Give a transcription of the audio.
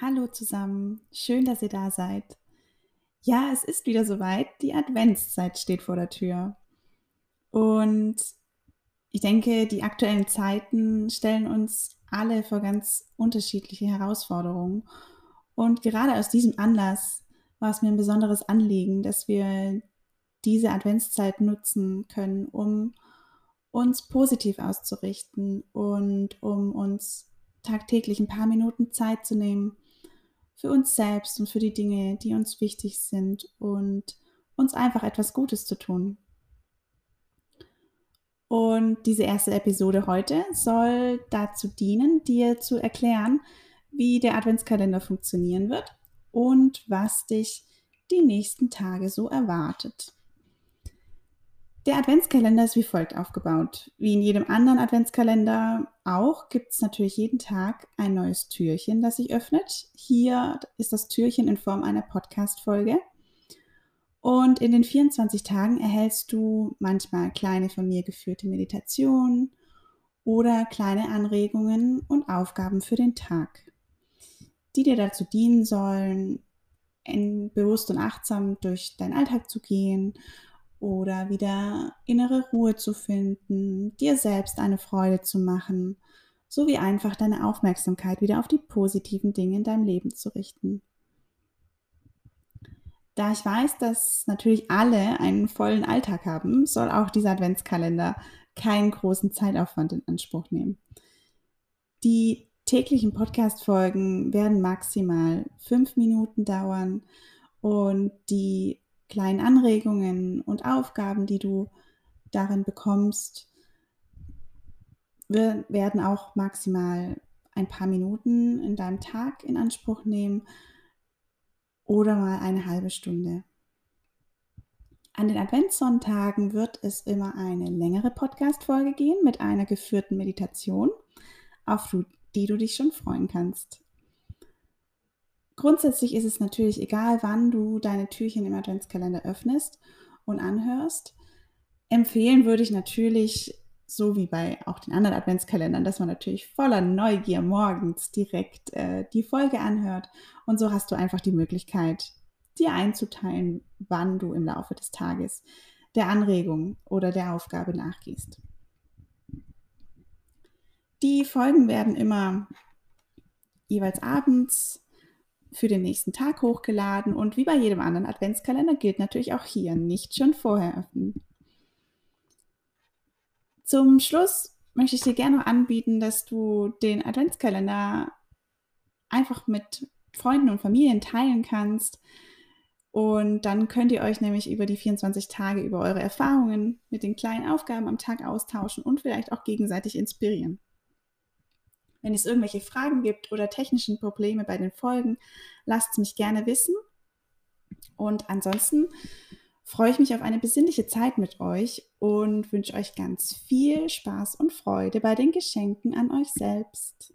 Hallo zusammen, schön, dass ihr da seid. Ja, es ist wieder soweit, die Adventszeit steht vor der Tür. Und ich denke, die aktuellen Zeiten stellen uns alle vor ganz unterschiedliche Herausforderungen. Und gerade aus diesem Anlass war es mir ein besonderes Anliegen, dass wir diese Adventszeit nutzen können, um uns positiv auszurichten und um uns tagtäglich ein paar Minuten Zeit zu nehmen, für uns selbst und für die Dinge, die uns wichtig sind und uns einfach etwas Gutes zu tun. Und diese erste Episode heute soll dazu dienen, dir zu erklären, wie der Adventskalender funktionieren wird und was dich die nächsten Tage so erwartet. Der Adventskalender ist wie folgt aufgebaut. Wie in jedem anderen Adventskalender auch gibt es natürlich jeden Tag ein neues Türchen, das sich öffnet. Hier ist das Türchen in Form einer Podcast-Folge. Und in den 24 Tagen erhältst du manchmal kleine von mir geführte Meditationen oder kleine Anregungen und Aufgaben für den Tag, die dir dazu dienen sollen, bewusst und achtsam durch deinen Alltag zu gehen oder wieder innere Ruhe zu finden, dir selbst eine Freude zu machen, sowie einfach deine Aufmerksamkeit wieder auf die positiven Dinge in deinem Leben zu richten. Da ich weiß, dass natürlich alle einen vollen Alltag haben, soll auch dieser Adventskalender keinen großen Zeitaufwand in Anspruch nehmen. Die täglichen Podcast-Folgen werden maximal fünf Minuten dauern und die kleinen Anregungen und Aufgaben, die du darin bekommst, werden auch maximal ein paar Minuten in deinem Tag in Anspruch nehmen oder mal eine halbe Stunde. An den Adventssonntagen wird es immer eine längere Podcast-Folge gehen mit einer geführten Meditation, auf die du dich schon freuen kannst. Grundsätzlich ist es natürlich egal, wann du deine Türchen im Adventskalender öffnest und anhörst. Empfehlen würde ich natürlich, so wie bei auch den anderen Adventskalendern, dass man natürlich voller Neugier morgens direkt äh, die Folge anhört. Und so hast du einfach die Möglichkeit, dir einzuteilen, wann du im Laufe des Tages der Anregung oder der Aufgabe nachgehst. Die Folgen werden immer jeweils abends für den nächsten Tag hochgeladen und wie bei jedem anderen Adventskalender gilt natürlich auch hier nicht schon vorher öffnen. Zum Schluss möchte ich dir gerne noch anbieten, dass du den Adventskalender einfach mit Freunden und Familien teilen kannst. Und dann könnt ihr euch nämlich über die 24 Tage über eure Erfahrungen mit den kleinen Aufgaben am Tag austauschen und vielleicht auch gegenseitig inspirieren. Wenn es irgendwelche Fragen gibt oder technischen Probleme bei den Folgen, lasst es mich gerne wissen. Und ansonsten freue ich mich auf eine besinnliche Zeit mit euch und wünsche euch ganz viel Spaß und Freude bei den Geschenken an euch selbst.